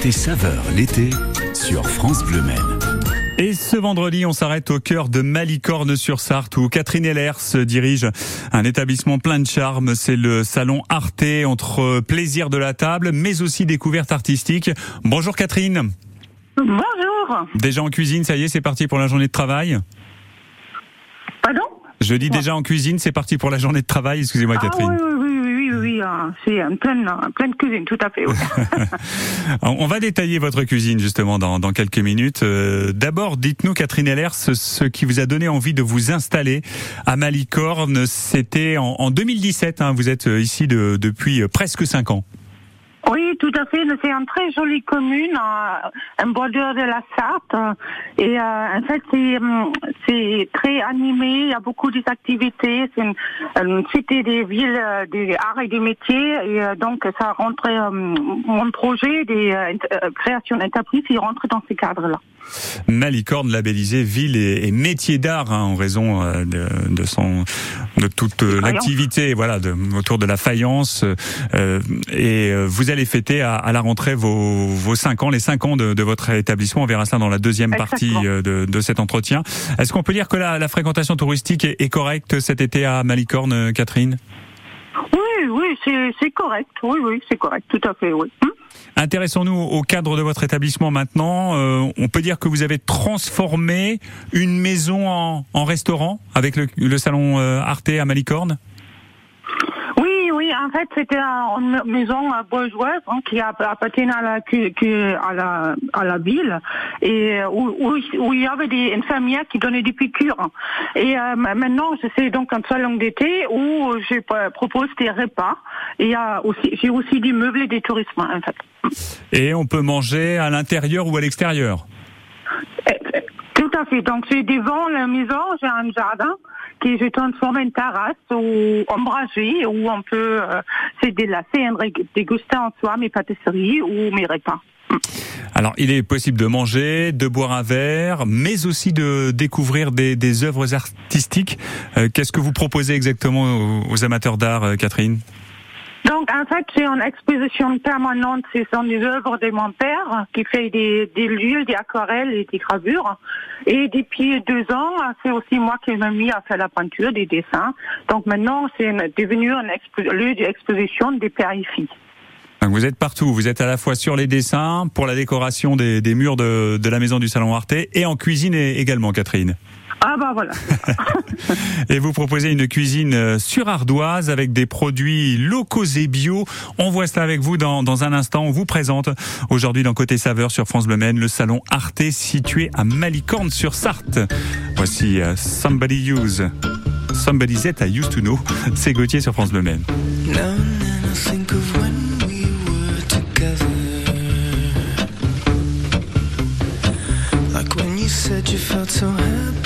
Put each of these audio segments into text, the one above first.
Côté saveur l'été sur France Bleu Maine. Et ce vendredi, on s'arrête au cœur de Malicorne-sur-Sarthe où Catherine Ellers dirige un établissement plein de charme. C'est le salon Arte entre plaisir de la table mais aussi découverte artistique. Bonjour Catherine. Bonjour. Déjà en cuisine, ça y est, c'est parti pour la journée de travail? Pardon? Je dis déjà en cuisine, c'est parti pour la journée de travail. Excusez-moi Ah Catherine. oui, oui, oui, hein, c'est en pleine, en pleine cuisine, tout à fait. On va détailler votre cuisine justement dans, quelques minutes. Euh, D'abord, dites-nous, Catherine Heller, ce, qui vous a donné envie de vous installer à Malicorne, c'était en, en 2017. hein. vous êtes euh, ici de- depuis euh, presque cinq ans. Oui, tout à fait. C'est une très jolie commune, euh, en bordure de la Sarthe. euh, Et euh, en fait, c'est hum, c'est très animé. Il y a beaucoup d'activités. C'est une, une cité des villes, euh, des arts et des métiers. Et euh, donc, ça rentre. euh, mon projet des euh, euh, créations d'entreprises, il rentre dans ces cadres-là. Malicorne labellisé ville et, et métier d'art hein, en raison euh, de, de son de toute euh, l'activité voilà de, autour de la faïence euh, et euh, vous allez fêter à, à la rentrée vos vos cinq ans les cinq ans de, de votre établissement on verra ça dans la deuxième partie euh, de, de cet entretien est-ce qu'on peut dire que la, la fréquentation touristique est, est correcte cet été à Malicorne euh, Catherine? Oui, oui, c'est correct. Oui, oui, c'est correct. Tout à fait, oui. Hum. Intéressons-nous au cadre de votre établissement maintenant. Euh, on peut dire que vous avez transformé une maison en, en restaurant avec le, le salon Arte à Malicorne? Oui, en fait, c'était une maison euh, bourgeoise hein, qui app- appartenait à la, que- à la, à la ville et euh, où, où, où il y avait des infirmières qui donnaient des piqûres. Et euh, ma- maintenant, c'est donc un salon d'été où je euh, propose des repas et j'ai aussi du meuble et des tourismes, en fait. Et on peut manger à l'intérieur ou à l'extérieur? Eh, Tout à fait. Donc, c'est devant la maison, j'ai un jardin qui je transforme en terrasse ou ombragé où on peut euh, se délasser et déguster en soi mes pâtisseries ou mes repas. Alors, il est possible de manger, de boire un verre, mais aussi de découvrir des, des œuvres artistiques. Euh, Qu'est-ce que vous proposez exactement aux, aux amateurs d'art, euh, Catherine? Donc, en fait, j'ai une exposition permanente. Ce sont des œuvres de mon père qui fait des, des lieux, des aquarelles et des gravures. Et depuis deux ans, c'est aussi moi qui m'ai mis à faire la peinture, des dessins. Donc maintenant, c'est devenu un lieu d'exposition des pères et filles. Donc, Vous êtes partout. Vous êtes à la fois sur les dessins, pour la décoration des, murs de, de la maison du salon Arte, et en cuisine également, Catherine. Ah bah voilà. Et vous proposez une cuisine euh, surardoise avec des produits locaux et bio. On voit ça avec vous dans, dans un instant. On vous présente aujourd'hui dans Côté Saveur sur France Bleu Maine le salon Arte situé à Malicorne sur Sarthe. Voici euh, Somebody Use. Somebody That I Used to Know. C'est Gauthier sur France Bleu Maine. Now and then I think of when we were together. Like when you said you felt so happy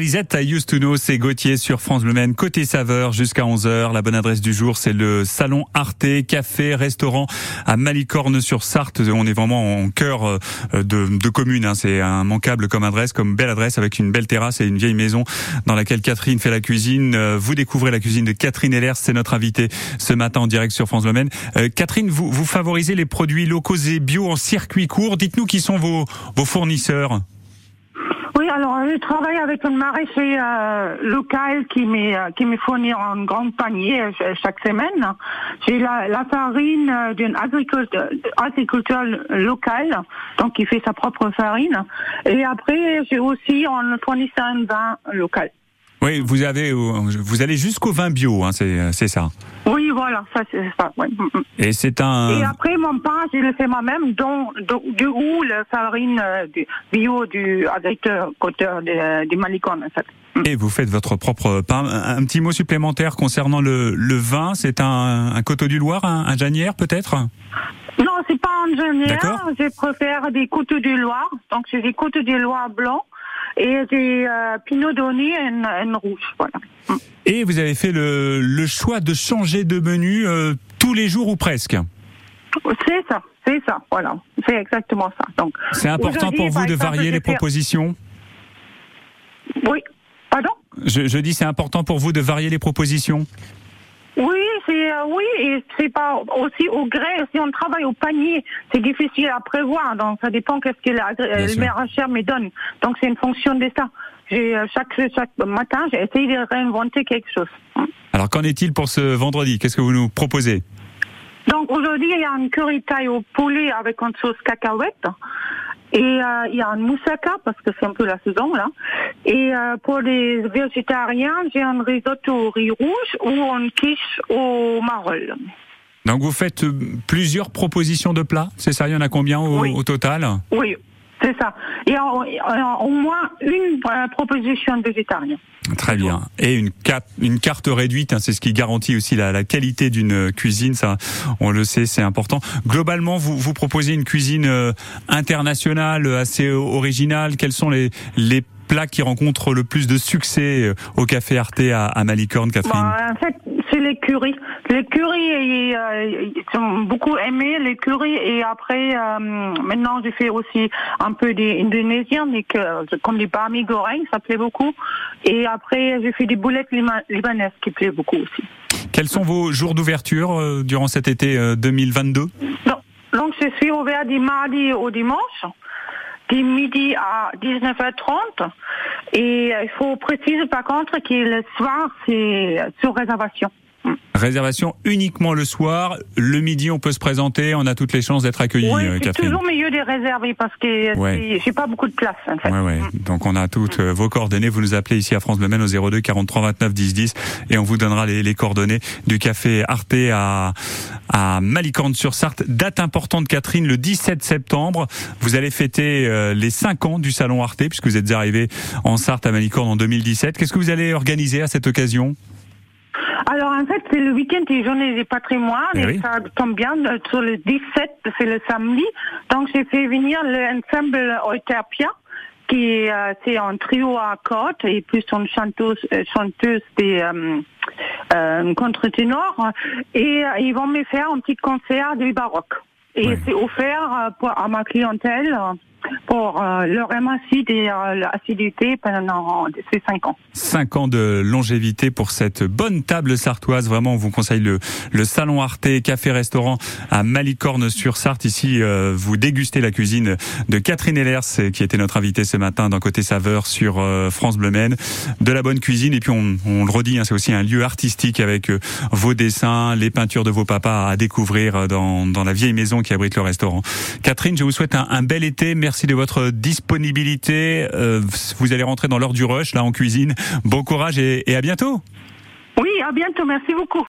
Lisette, I used c'est Gauthier sur France Bleu Maine, côté saveur jusqu'à 11h. La bonne adresse du jour, c'est le salon Arte, café, restaurant à Malicorne-sur-Sarthe. On est vraiment en cœur euh, de, de commune. Hein. C'est immanquable comme adresse, comme belle adresse avec une belle terrasse et une vieille maison dans laquelle Catherine fait la cuisine. Euh, vous découvrez la cuisine de Catherine Heller, c'est notre invitée ce matin en direct sur France Bleu Maine. Euh, Catherine, vous, vous favorisez les produits locaux et bio en circuit court. Dites-nous qui sont vos, vos fournisseurs. Alors je travaille avec un maraîcher euh, local qui me euh, qui me fournit un grand panier euh, chaque semaine. J'ai la, la farine euh, d'un agriculteur, agriculteur local, donc il fait sa propre farine. Et après, j'ai aussi un fournisseur de vin local. Oui, vous avez, vous allez jusqu'au vin bio, hein, c'est ça. Oui, voilà, ça c'est ça. Ouais. Mm, mm. Et c'est un. Et après, mon pain, je le fais moi-même, dont, dont- du où la farine euh, du bio du agriculteur de, de Malicone, en fait. Mm. Et vous faites votre propre pain. Un, un petit mot supplémentaire concernant le, le vin. C'est un, un coteau du Loir, un, un Janière peut-être? Non, c'est pas génière. D'accord. Je préfère des couteaux du Loire. Donc, c'est des couteaux du Loire blancs et des euh, Pinot Donné en, en rouge. Voilà. Mm. Et vous avez fait le, le choix de changer de menu euh, tous les jours ou presque. C'est ça, c'est ça. Voilà, c'est exactement ça. Donc, C'est important pour vous de exemple, varier les propositions. Oui. Pardon? Je, je dis c'est important pour vous de varier les propositions. Oui, c'est euh, oui, et c'est pas aussi au gré. Si on travaille au panier, c'est difficile à prévoir. Donc ça dépend qu'est-ce que la, euh, le maraîcher me donne. Donc c'est une fonction de ça. Euh, chaque chaque matin, j'ai essayé de réinventer quelque chose. Alors qu'en est-il pour ce vendredi? Qu'est-ce que vous nous proposez? Donc aujourd'hui, il y a une curry taille au poulet avec une sauce cacahuète. Et euh, il y a un moussaka parce que c'est un peu la saison là. Et euh, pour les végétariens, j'ai un risotto au riz rouge ou une quiche au marol. Donc vous faites euh, plusieurs propositions de plats, c'est ça? Il y en a combien au, Oui. au total? Oui, c'est ça. Et en- en- au moins une euh, proposition végétarienne. Très bien. Et une carte, une carte réduite, hein, c'est ce qui garantit aussi la, la qualité d'une cuisine. Ça, on le sait, c'est important. Globalement, vous vous proposez une cuisine euh, internationale, euh, assez originale. Quels sont les les plats qui rencontrent le plus de succès euh, au Café Arte à, à Malicorne, Catherine? Bah, en fait, c'est les currys. Les currys, ils, euh, ils sont beaucoup aimés, les currys. Et après, euh, maintenant, j'ai fait aussi un peu des indonésiens, mais que, comme les goreng, ça plaît beaucoup. Et après, j'ai fait des boulettes libanaises qui plaît beaucoup aussi. Quels sont vos jours d'ouverture euh, durant cet été euh, 2022 Donc, donc, je suis ouvert du mardi au dimanche, du midi à 19h30. Et il faut préciser par contre que le soir, c'est sur réservation. Réservation uniquement le soir. Le midi, on peut se présenter. On a toutes les chances d'être accueillis, Oui, euh, c'est Catherine. toujours mieux de réserver parce que Ouais. c'est- j'ai pas beaucoup de place en fait. Ouais, ouais. Donc on a toutes euh, vos coordonnées. Vous nous appelez ici à France Bleu Maine au 02 43 29 10 10 et on vous donnera les, les coordonnées du café Arte à, à Malicorne-sur-Sarthe. Date importante, Catherine, le 17 septembre. Vous allez fêter euh, les 5 ans du salon Arte puisque vous êtes arrivé en Sarthe à Malicorne en 2017. Qu'est-ce que vous allez organiser à cette occasion? Alors en fait, c'est le week-end des journées des patrimoines Eh et oui. ça tombe bien sur le 17, c'est le samedi. Donc j'ai fait venir l'ensemble Euterpia qui euh, c'est un trio à cordes et plus une chanteuse, euh, chanteuse des euh, euh, contre-ténor et euh, ils vont me faire un petit concert du baroque. Et Ouais. c'est offert euh, pour, à ma clientèle euh, pour euh, leur remercier de euh, l'assiduité pendant ces cinq ans. 5 ans de longévité pour cette bonne table sartoise. Vraiment, on vous conseille le, le salon Arte café-restaurant à Malicorne-sur-Sarthe. Ici, euh, vous dégustez la cuisine de Catherine Ellers, euh, qui était notre invitée ce matin dans Côté Saveur sur France Bleu Maine. De la bonne cuisine. Et puis, on, on le redit, hein, c'est aussi un lieu artistique avec vos dessins, les peintures de vos papas à découvrir dans, dans la vieille maison qui abrite le restaurant. Catherine, je vous souhaite un, bel été. Merci de votre disponibilité. Euh, vous allez rentrer dans l'heure du rush, là, en cuisine. Bon courage et à bientôt. Oui, à bientôt. Merci beaucoup.